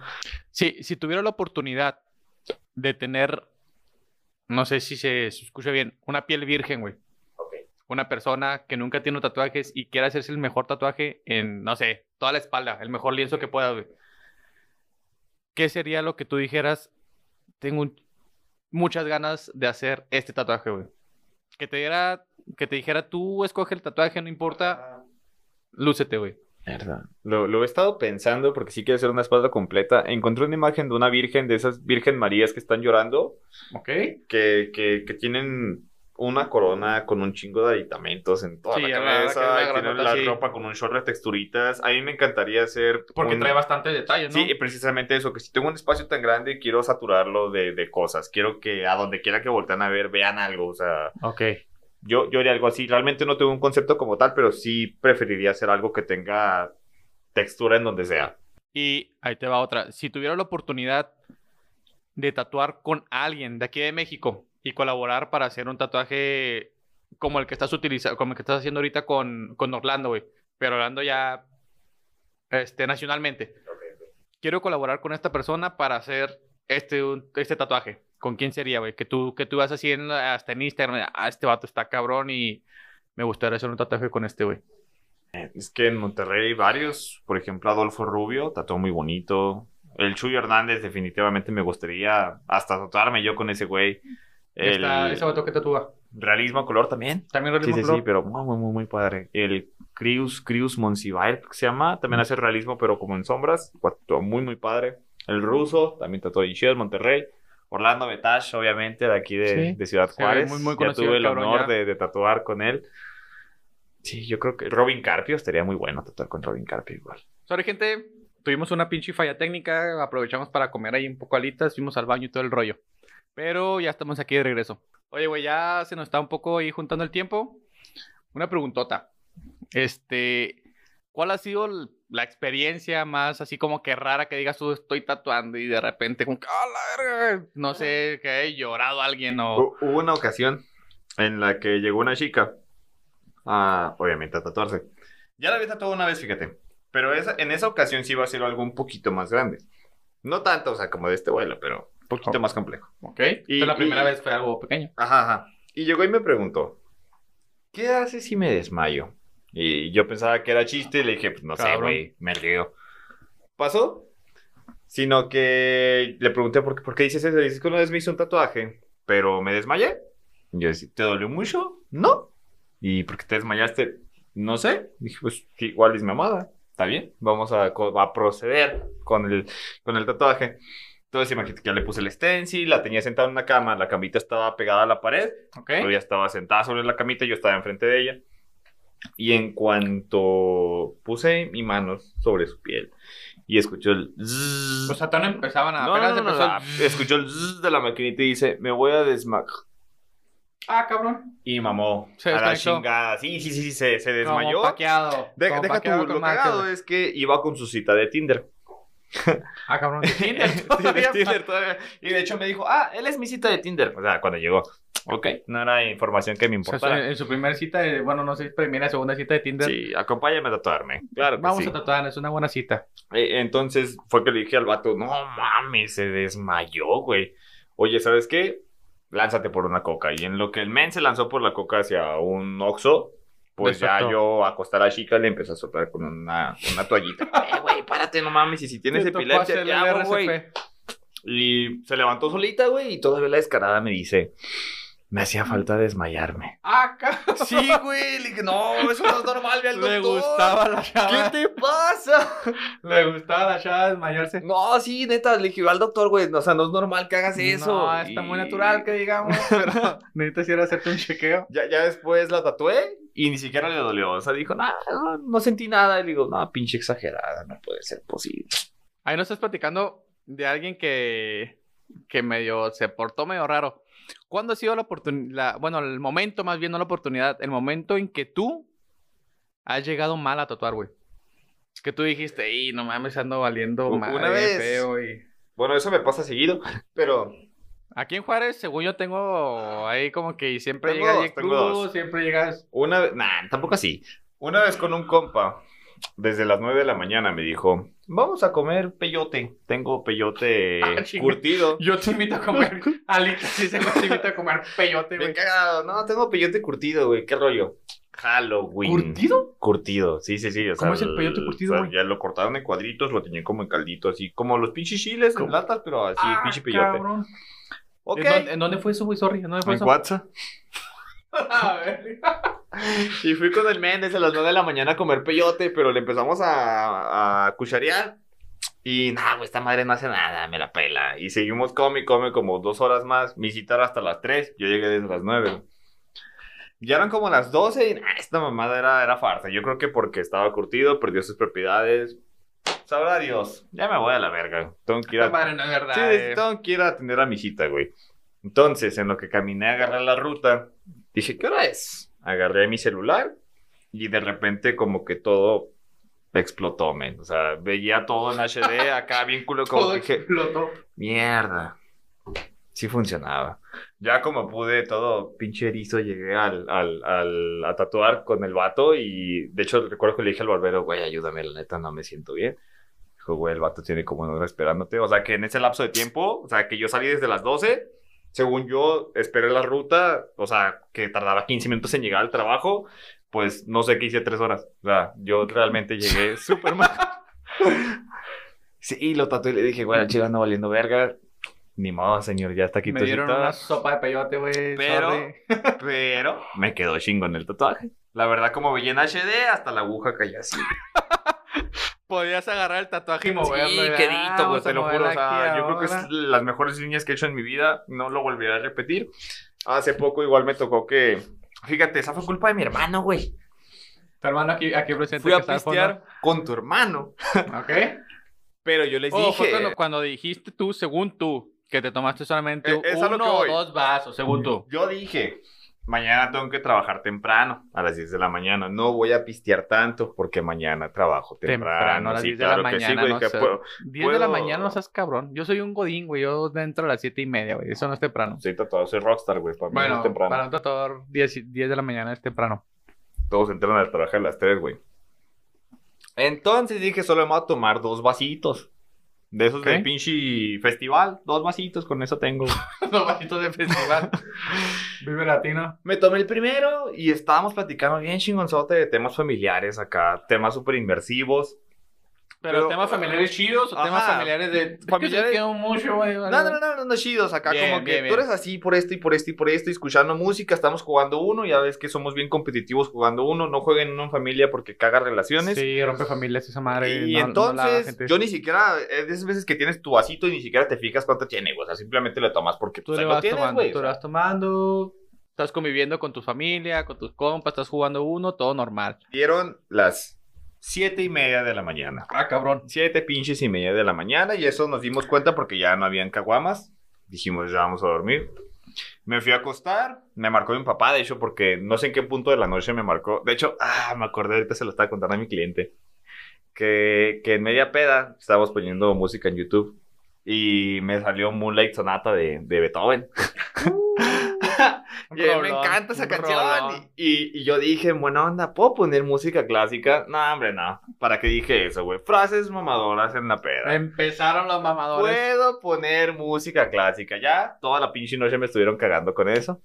Sí, si tuviera la oportunidad de tener, no sé si se, se escucha bien, una piel virgen, güey. Una persona que nunca tiene tatuajes y quiere hacerse el mejor tatuaje en, no sé, toda la espalda, el mejor lienzo que pueda, güey. ¿Qué sería lo que tú dijeras? Tengo un muchas ganas de hacer este tatuaje, güey. Que te diera, que te dijera, tú escoge el tatuaje, no importa, lúcete, güey. Verdad. Lo, lo he estado pensando porque sí quiero hacer una espalda completa. Encontré una imagen de una virgen, de esas Virgen Marías que están llorando, Ok. que, que, que tienen una corona con un chingo de aditamentos en toda Sí, la la cabeza, una y granota la ropa con un short de texturitas. A mí me encantaría hacer... Porque un- trae bastante detalle, ¿no? Sí, precisamente eso, que si tengo un espacio tan grande, quiero saturarlo de, de cosas. Quiero que a donde quiera que voltean a ver, vean algo. O sea, Ok. yo, yo haría algo así. Realmente no tengo un concepto como tal, pero sí preferiría hacer algo que tenga textura en donde sea. Y ahí te va otra. Si tuviera la oportunidad de tatuar con alguien de aquí de México y colaborar para hacer un tatuaje como el que estás utilizando, como el que estás haciendo ahorita con, con Orlando, güey. Pero Orlando ya este, nacionalmente. Quiero colaborar con esta persona para hacer este, un- este tatuaje. ¿Con quién sería, güey? Que tú, que tú vas así en, hasta en Instagram. Ah, este vato está cabrón y me gustaría hacer un tatuaje con este, güey. Es que en Monterrey hay varios. Por ejemplo, Adolfo Rubio, tatuó muy bonito. El Chuyo Hernández, definitivamente me gustaría hasta tatuarme yo con ese güey. El Esta- ese vato que tatúa. realismo a color también. También Sí, realismo sí, color. sí, pero muy, muy, muy, padre. El Crius, Crius que se llama, también hace realismo, pero como en sombras. Muy, muy padre. El ruso, también tatuó en Chido, Monterrey. Orlando Betash, obviamente, de aquí de, Sí. de Ciudad Juárez. muy, muy ya conocido tuve el cabrón honor ya. de, de tatuar con él. Sí, yo creo que Robin Carpio estaría muy bueno tatuar con Robin Carpio igual. Sorry, gente. Tuvimos una pinche falla técnica. Aprovechamos para comer ahí un poco alitas. Fuimos al baño y todo el rollo. Pero ya estamos aquí de regreso. Oye, güey, ya se nos está un poco ahí juntando el tiempo. Una preguntota. Este. ¿Cuál ha sido la experiencia más así como que rara que digas tú estoy tatuando y de repente como que, ¡ah, la verga! No sé, que haya llorado alguien o... Hu- Hubo una ocasión en la que llegó una chica, a, obviamente a tatuarse. Ya la había tatuado una vez, fíjate. Pero esa, en esa ocasión sí iba a ser algo un poquito más grande. No tanto, o sea, como de este vuelo, pero un poquito Oh. más complejo. Ok. Y- Entonces, la primera y- vez fue algo pequeño. Ajá, ajá. Y llegó y me preguntó, ¿qué haces si me desmayo? Y yo pensaba que era chiste y le dije, pues no sé, güey, me río. ¿Pasó? Sino que le pregunté, ¿por qué, ¿por qué dices eso? Dices que una vez me hice un tatuaje, pero me desmayé. Y yo decía, ¿te dolió mucho? No. ¿Y por qué te desmayaste? No sé. Dije, pues igual es mi amada. Está bien, vamos a, a proceder con el, con el tatuaje. Entonces imagínate que ya le puse el stencil, la tenía sentada en una cama, la camita estaba pegada a la pared, Ok. pero ella estaba sentada sobre la camita y yo estaba enfrente de ella. Y en cuanto puse mi mano sobre su piel y escuchó el zzzz, O sea, no empezaban a... no, apenas no, no, no, empezó no, el- escuchó el zzzz de la maquinita y dice, me voy a desmayar. Ah, cabrón. Y mamó Se a la chingada. Sí, sí, sí, sí, se, se Como desmayó. paqueado. De- como deja paqueado con lo cagado es que iba con su cita de Tinder. [LAUGHS] Ah, cabrón. de [LAUGHS] Tinder Sí, de todavía. Tinder todavía. Y de hecho me dijo, ah, él es mi cita de Tinder. O sea, cuando llegó. Ok, no era información que me O sea, importara. en su primera cita, de- bueno, no sé, primera, segunda cita de Tinder. Sí, acompáñame a tatuarme. Claro que Vamos sí. a tatuar, es una buena cita. Eh, Entonces fue que le dije al vato, no mames, se desmayó, güey. Oye, ¿sabes qué? Lánzate por una coca. Y en lo que el men se lanzó por la coca hacia un oxo, pues ya yo acostar a la chica le empecé a soplar con una, una toallita. [LAUGHS] eh, güey, párate, no mames. Y si tienes epilepsia, hacerle ¿qué el hago, güey? Y se levantó solita, güey, y todavía la descarada me dice, me hacía falta desmayarme. Ah. Sí, güey, le dije, no, eso no es normal, ve al Le doctor. gustaba la chava. ¿Qué te pasa? Le gustaba la chava desmayarse. No, sí, neta, le dije al doctor, güey, o sea, no es normal que hagas eso. No, está muy natural que digamos, [LAUGHS] pero [LAUGHS] necesitas ir a hacerte un chequeo. Ya, ya después la tatué y ni siquiera le dolió. O sea, dijo, no, no, no sentí nada. Y le digo, no, pinche exagerada, no puede ser posible. Ahí nos estás platicando de alguien que, que medio se portó medio raro. ¿Cuándo ha sido la oportunidad? Bueno, el momento, más bien, no la oportunidad, el momento en que tú has llegado mal a tatuar, güey. Que tú dijiste, y no mames, ando valiendo una vez- feo y... Bueno, eso me pasa seguido, pero Aquí en Juárez, según yo tengo ahí como que siempre Tengo llegas crudo, dos. siempre llegas... una vez, nah, tampoco así. Una vez con un compa, desde las 9 de la mañana, me dijo, vamos a comer peyote. Tengo peyote [LAUGHS] Ah, curtido. Yo te invito a comer [LAUGHS] alitas, sí, se te invito a comer peyote, güey. cagado. No, tengo peyote curtido, güey. ¿Qué rollo? Halloween. ¿Curtido? Curtido, sí, sí, sí. o ¿Cómo sea, es el peyote curtido, o sea, ya lo cortaron en cuadritos, lo tenían como en caldito, así como los pinches chiles en latas, pero así, Ah, pinche peyote. cabrón. Ok. ¿En, dónde, en dónde fue eso, güey? Sorry, ¿en dónde fue En eso? WhatsApp. Y fui con el Méndez a las 9 de la mañana a comer peyote, pero le empezamos a, a cucharear. Y nada, güey, esta madre no hace nada, me la pela. Y seguimos come y come como dos horas más. Mi cita era hasta las 3, yo llegué desde las 9. Ya eran como las 12 y nah, esta mamada era, era farsa. Yo creo que porque estaba curtido, perdió sus propiedades. Sabrá Dios, ya me voy a la verga. Tengo que ir a, madre no es verdad. Sí, eh. tengo que ir a atender a mi cita, güey. Entonces, en lo que caminé a agarrar la ruta, dije, ¿qué hora es? Agarré mi celular y de repente como que todo explotó, men. O sea, veía todo en HD [LAUGHS] acá bien culo, como Todo dije, explotó. mierda. Sí funcionaba. Ya como pude, todo pinche erizo, llegué al, al, al- a tatuar con el vato y de hecho recuerdo que le dije al barbero, güey, ayúdame, la neta no me siento bien. Dijo, güey, el vato tiene como una hora esperándote. O sea, que en ese lapso de tiempo, o sea, que yo salí desde las 12, según yo esperé la ruta, o sea, que tardaba 15 minutos en llegar al trabajo, pues no sé qué hice tres horas. O sea, yo realmente llegué [LAUGHS] súper mal. Sí, lo tatué y le dije, güey, el chile anda valiendo verga. Ni modo, señor, ya está aquí Me dieron una sopa de peyote, güey. Pero-. Pero [LAUGHS] me quedó chingón el tatuaje. La verdad, como veía en HD, hasta la aguja caía así. Podías agarrar el tatuaje y Sí, moverlo. y, quedito, ah, güey, vamos te lo juro. O sea, yo creo que es las mejores líneas que he hecho en mi vida. No lo volveré a repetir. Hace poco igual me tocó que... Fíjate, esa fue culpa de mi hermano, güey. Tu hermano aquí, aquí presente. Fui que a pistear con tu hermano. ¿Ok? Pero yo les Oh, dije... cuando, cuando dijiste tú, según tú, que te tomaste solamente Eh, uno o dos vasos, según tú. Yo dije, mañana tengo que trabajar temprano, a las 10 de la mañana. No voy a pistear tanto porque mañana trabajo temprano. Temprano, a las Sí, 10 de la claro sí, mañana, güey, no sé. puedo- 10 de la mañana no seas cabrón. Yo soy un godín, güey. Yo dentro a las 7 y media, güey. Eso no es temprano. Soy tatuado, soy rockstar, güey. Para mí no Bueno, es temprano. para un tatuador, 10, y- 10 de la mañana es temprano. Todos entran a trabajar a las 3, güey. Entonces dije, solo me voy a tomar dos vasitos. De esos Ok. del pinche festival. Dos vasitos, con eso tengo. [LAUGHS] Los vasitos de festival. [LAUGHS] Vive Latino. Me tomé el primero y estábamos platicando bien chingonzote de temas familiares acá. Temas súper inmersivos. Pero, Pero- temas familiares chidos o Ajá. temas familiares de. Familiares-. Que mucho, güey. No, no, no, no, no, chidos. Acá Bien, como que bien, tú eres así por esto y por esto y por esto, y escuchando música, estamos jugando uno, ya ves que somos bien competitivos jugando uno, no jueguen uno en familia porque caga relaciones. Sí, rompe familias esa madre. Y no- no entonces, gente. yo ni siquiera, es de esas veces que tienes tu vasito y ni siquiera te fijas cuánto tiene, güey. O sea, simplemente lo tomas porque Tú pues, le ahí lo vas tienes, tomando, güey. tú o le sea. vas tomando, estás conviviendo con tu familia, con tus compas, estás jugando uno, todo normal. Dieron las siete y media de la mañana. Ah, cabrón. Siete pinches y media de la mañana y eso nos dimos cuenta porque ya no habían caguamas. Dijimos, ya vamos a dormir. Me fui a acostar, me marcó mi papá, de hecho, porque no sé en qué punto de la noche me marcó. De hecho, ah, me acordé, ahorita se lo estaba contando a mi cliente. Que, que en media peda estábamos poniendo música en YouTube y me salió Moonlight Sonata de, de Beethoven. [LAUGHS] Y a mí me encanta esa canción. Y, y- y yo dije, buena onda, ¿puedo poner música clásica? No, hombre, no. ¿Para qué dije eso, güey? Frases mamadoras en la peda. Empezaron los mamadores. Puedo poner música clásica. Ya, toda la pinche noche me estuvieron cagando con eso.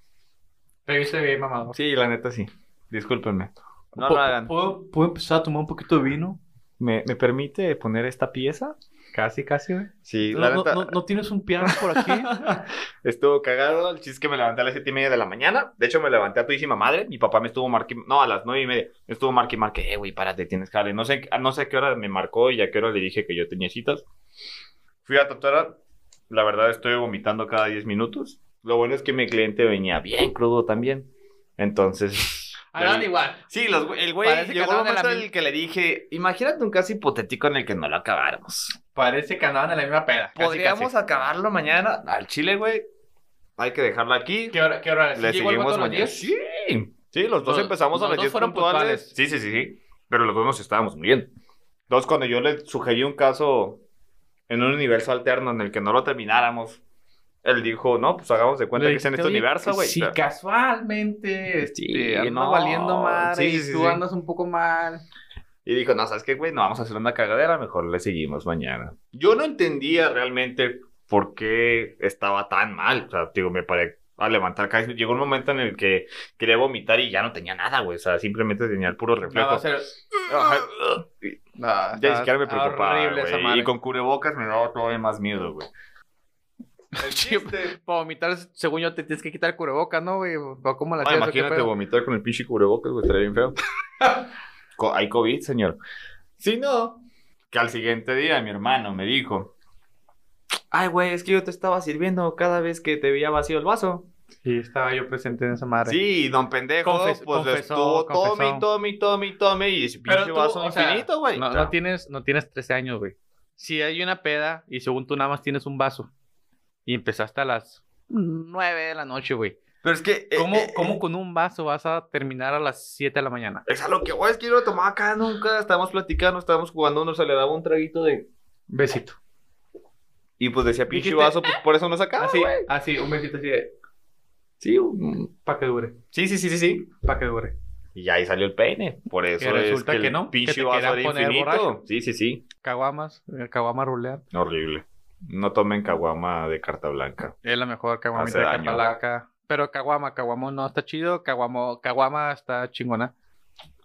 Te viste bien, mamador. Sí, la neta sí. Discúlpenme. No lo hagan. ¿Puedo, ¿Puedo empezar a tomar un poquito de vino? ¿Me, me permite poner esta pieza? Casi, casi, güey. Sí, No, la no, neta. no- no tienes un piano por aquí? [LAUGHS] Estuvo cagado. El chiste es que me levanté a las siete y media de la mañana. De hecho, me levanté a todísima madre. Mi papá me estuvo marcando. No, a las nueve y media. Me estuvo marque y marque. Eh, güey, párate, tienes jale. No sé, no sé a qué hora me marcó y a qué hora le dije que yo tenía citas. Fui a tatuar. La verdad, estoy vomitando cada 10 minutos. Lo bueno es que mi cliente venía bien crudo también. Entonces. Andaban igual. Sí, los, el güey Parece llegó un momento en el que le dije, imagínate un caso hipotético en el que no lo acabáramos. Parece que andaban en la misma peda. Casi, ¿Podríamos casi. acabarlo mañana? Al chile, güey. Hay que dejarlo aquí. ¿Qué hora? ¿Qué hora? ¿Sí Le seguimos mañana. 10? Sí. Sí, los dos Los- empezamos a las dos 10 fueron puntuales. puntuales. Sí, sí, sí, sí. Pero los dos nos estábamos muriendo. Entonces, cuando yo le sugerí un caso en un universo alterno en el que no lo termináramos, él dijo, no, pues hagamos de cuenta Le que es en este "Oye, universo, güey. Si O sea, casualmente este, Sí, no. valiendo mal Sí, y sí, tú sí. andas un poco mal. Y dijo, no, ¿sabes qué, güey? No vamos a hacer una cagadera, mejor le seguimos mañana. Yo no entendía realmente por qué estaba tan mal. O sea, digo, me paré a levantar cabeza. Llegó un momento en el que quería vomitar y ya no tenía nada, güey. O sea, simplemente tenía el puro reflejo. Nada, ser... Ajá. Ya ni siquiera me preocupaba, güey. madre. Y con cubrebocas me daba todavía más miedo, güey. El [LAUGHS] chiste. Para vomitar, según yo, te tienes que quitar el cubrebocas, ¿no, güey? ¿O cómo la Ah, imagínate vomitar con el pinche cubrebocas, güey, estaría bien feo. [LAUGHS] Hay COVID, señor. Si no, que al siguiente día mi hermano me dijo, ay, güey, es que yo te estaba sirviendo cada vez que te veía vacío el vaso. Sí, estaba yo presente en esa madre. Sí, don pendejo, Confes- pues confesó, estuvo tome, confesó. y tome, y tome, y tome, y pinche tú, vaso o sea, infinito, güey. No, no tienes, no tienes 13 años, güey. Si hay una peda y según tú nada más tienes un vaso y empezaste a las 9 de la noche, güey. Pero es que... eh, ¿Cómo, eh, cómo con un vaso vas a terminar a las 7 de la mañana? Es a lo que, güey, es que yo lo tomaba acá nunca. Estábamos platicando, estábamos jugando, uno se le daba un traguito de... Besito. Y pues decía pinche vaso, pues por eso no sacaba, Así, así, un besito así de... Sí, un- Pa' que dure, sí, sí, sí, sí, sí. pa' que dure. Y ahí salió el peine. Por eso es resulta que, que el no, que pinche te vaso poner infinito. borracho. Sí, sí, sí. Caguamas, el caguama rulear. Horrible. No tomen caguama de carta blanca. Es la mejor caguamita Hace de daño. Capalaca. Pero caguama, caguamo no está chido. Caguamo, caguama está chingona.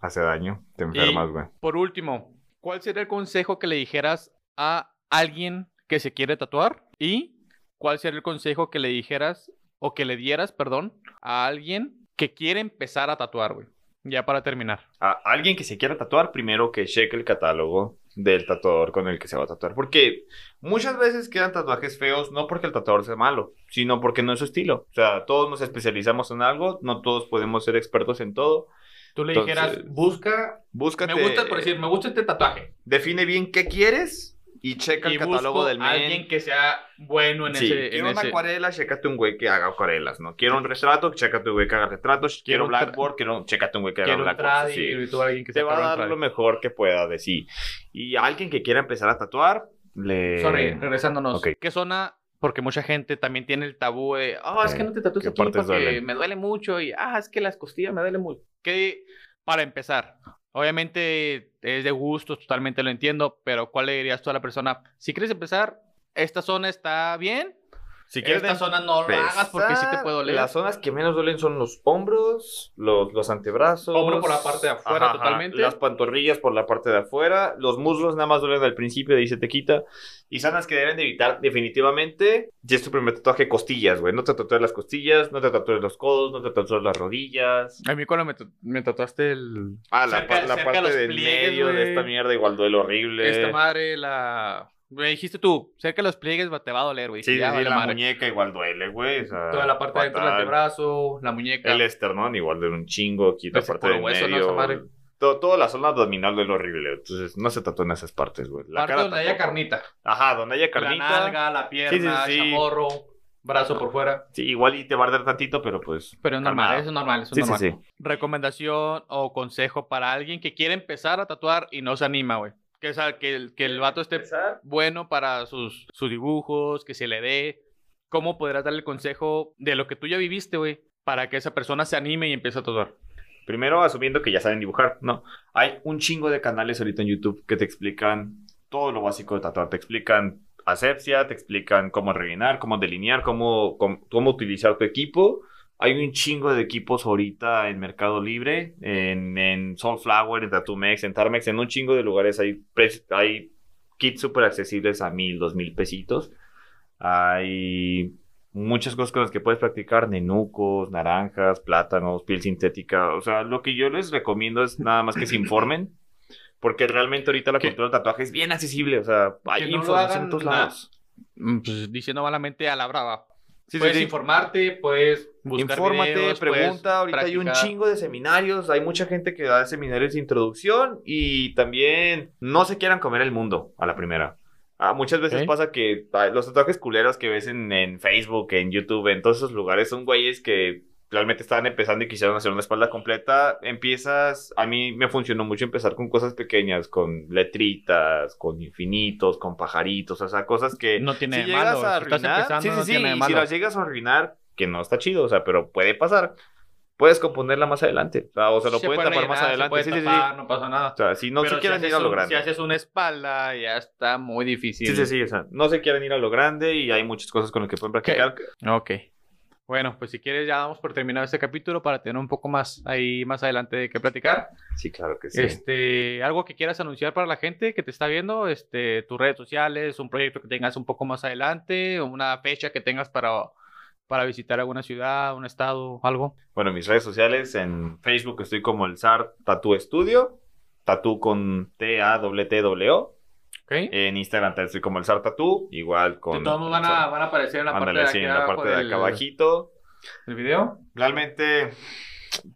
Hace daño. Te enfermas, güey. Por último, ¿cuál sería el consejo que le dijeras a alguien que se quiere tatuar? ¿Y cuál sería el consejo que le dijeras o que le dieras, perdón, a alguien que quiere empezar a tatuar, güey? Ya para terminar. A alguien que se quiera tatuar, primero que cheque el catálogo del tatuador con el que se va a tatuar. Porque muchas veces quedan tatuajes feos, no porque el tatuador sea malo, sino porque no es su estilo. O sea, todos nos especializamos en algo, no todos podemos ser expertos en todo. Tú le Entonces, dijeras, busca. Búscate. Me gusta, por decir, me gusta este tatuaje. Define bien qué quieres y checa y el catálogo del men. alguien que sea bueno en Sí, ese. en quiero una ese- acuarela, chécate un güey que haga acuarelas, ¿no? Quiero un retrato, chécate un güey que haga retratos. Quiero, Quiero blackboard, quiero, chécate un güey que haga blackboard. sí. y tú alguien que Te va a dar lo mejor que pueda de sí. Y alguien que quiera empezar a tatuar, le... Sorry, regresándonos. ok. ¿Qué zona? Porque mucha gente también tiene el tabú de, ah, es que no te tatúes ¿Qué aquí porque duelen? me duele mucho y, ah, es que las costillas me duelen mucho. Que, para empezar, obviamente es de gusto, totalmente lo entiendo, pero ¿cuál le dirías tú a la persona? Si quieres empezar, esta zona está bien, Si quieres esta zona no lo hagas porque sí te puede doler. Las zonas que menos duelen son los hombros, los, los antebrazos. Hombro por la parte de afuera totalmente. Las pantorrillas por la parte de afuera. Los muslos nada más duelen al principio, de ahí se te quita. Y zonas que deben de evitar definitivamente. Si es tu primer tatuaje, costillas, güey. No te tatúes las costillas, no te tatúes los codos, no te tatúes las rodillas. A mí cuando me, me tatuaste el... Ah, la, Cerca- la cerca parte del pliegues, medio de güey. esta mierda igual duele horrible. Esta madre, la... Me dijiste tú, cerca de los pliegues te va a doler, güey. Sí, sí, vale la madre. muñeca igual duele, güey. o sea, Toda la parte de dentro del antebrazo, la muñeca. El esternón igual de un chingo, aquí la Ese parte del hueso, ¿no? medio. Esa madre. To- toda la zona abdominal duele horrible, entonces no se tatúen esas partes, güey. La parte cara donde haya carnita. Ajá, donde haya carnita. La nalga, la pierna, Sí, sí, sí. chamorro, brazo por fuera. Sí, igual y te va a arder tantito, pero pues. Pero es normal, calmado. eso es normal, eso es normal. Recomendación o consejo para alguien que quiere empezar a tatuar y no se anima, güey. Que, o sea, que, el, que el vato esté bueno para sus, sus dibujos, que se le dé. ¿Cómo podrás darle consejo de lo que tú ya viviste, güey? Para que esa persona se anime y empiece a tatuar. Primero asumiendo que ya saben dibujar, ¿no? Hay un chingo de canales ahorita en YouTube que te explican todo lo básico de tatuar. Te explican asepsia, te explican cómo rellenar, cómo delinear, cómo, cómo, cómo utilizar tu equipo. Hay un chingo de equipos ahorita en Mercado Libre, en, en Soulflower, en Tattoomex, en Tarmex, en un chingo de lugares hay, hay kits súper accesibles a mil, dos mil pesitos. Hay muchas cosas con las que puedes practicar, nenucos, naranjas, plátanos, piel sintética. O sea, lo que yo les recomiendo es nada más que se informen. Porque realmente ahorita la cultura del tatuaje es bien accesible. O sea, hay no información en todos lados. Mm, Pues diciendo malamente a la brava. Sí, puedes sí. informarte, puedes buscar Infórmate, videos, pregunta. puedes Ahorita hay un chingo de seminarios. Hay mucha gente que da seminarios de introducción y también no se quieran comer el mundo a la primera. Ah, muchas veces pasa que los tatuajes culeros que ves en, en Facebook, en YouTube, en todos esos lugares son güeyes que realmente estaban empezando y quisieron hacer una espalda completa. Empiezas, a mí me funcionó mucho empezar con cosas pequeñas, con letritas, con infinitos, con pajaritos, o sea, cosas que No tiene si de malo. a estás arruinar, empezando, sí, sí, no sí, tiene de malo. si las llegas a arruinar, que no está chido, o sea, pero puede pasar. Puedes componerla más adelante, o sea, o se lo Se pueden puede tapar más se adelante. puede Sí, sí, sí. tapar, No pasa nada. O sea, si no Pero se quieren si ir a lo un- grande. Si haces una espalda, ya está muy difícil. Sí, sí, sí, o sea, no se quieren ir a lo grande y hay muchas cosas con las que pueden practicar. Ok. Bueno, pues si quieres ya damos por terminado este capítulo para tener un poco más ahí más adelante de qué platicar. Sí, claro que sí. Este, algo que quieras anunciar para la gente que te está viendo, este, tus redes sociales, un proyecto que tengas un poco más adelante, una fecha que tengas para, para visitar alguna ciudad, un estado, algo. Bueno, mis redes sociales, en Facebook estoy como el SAR Tattoo Studio, Tattoo con T-A-W-T-W. En Instagram también estoy como el SAR Tattoo, igual con... Todos van a, van a aparecer en la Ándale, parte sí, de en aquí la abajo parte de acá abajito. del video. Realmente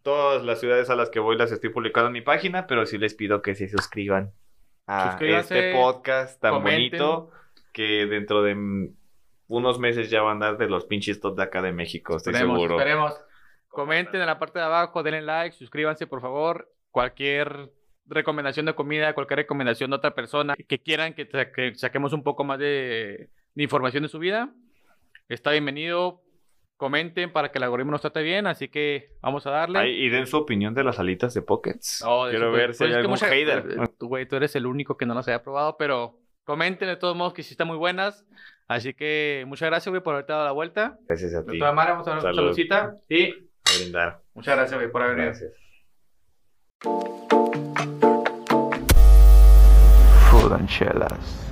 todas las ciudades a las que voy las estoy publicando en mi página, pero sí les pido que se suscriban a este podcast tan comenten. bonito que dentro de unos meses ya van a dar de los pinches top de acá de México, estoy Esperemos, seguro. esperemos. Comenten en la parte de abajo, denle like, suscríbanse por favor. Cualquier recomendación de comida, cualquier recomendación de otra persona que quieran que, sa- que saquemos un poco más de, de información de su vida, está bienvenido. Comenten para que el algoritmo nos trate bien, así que vamos a darle. Ay, y den su opinión de las alitas de Pockets. Oh, de Quiero eso, ver pues, si hay es que algún mucha- hater. eh, Tú, güey, tú eres el único que no las haya probado, pero comenten de todos modos que sí están muy buenas. Así que muchas gracias, güey, por haberte dado la vuelta. Gracias a De ti. todas maneras, vamos a dar una Salud. saludcita. Y brindar. muchas gracias, güey, por haber venido. Gracias. Food and Chelas.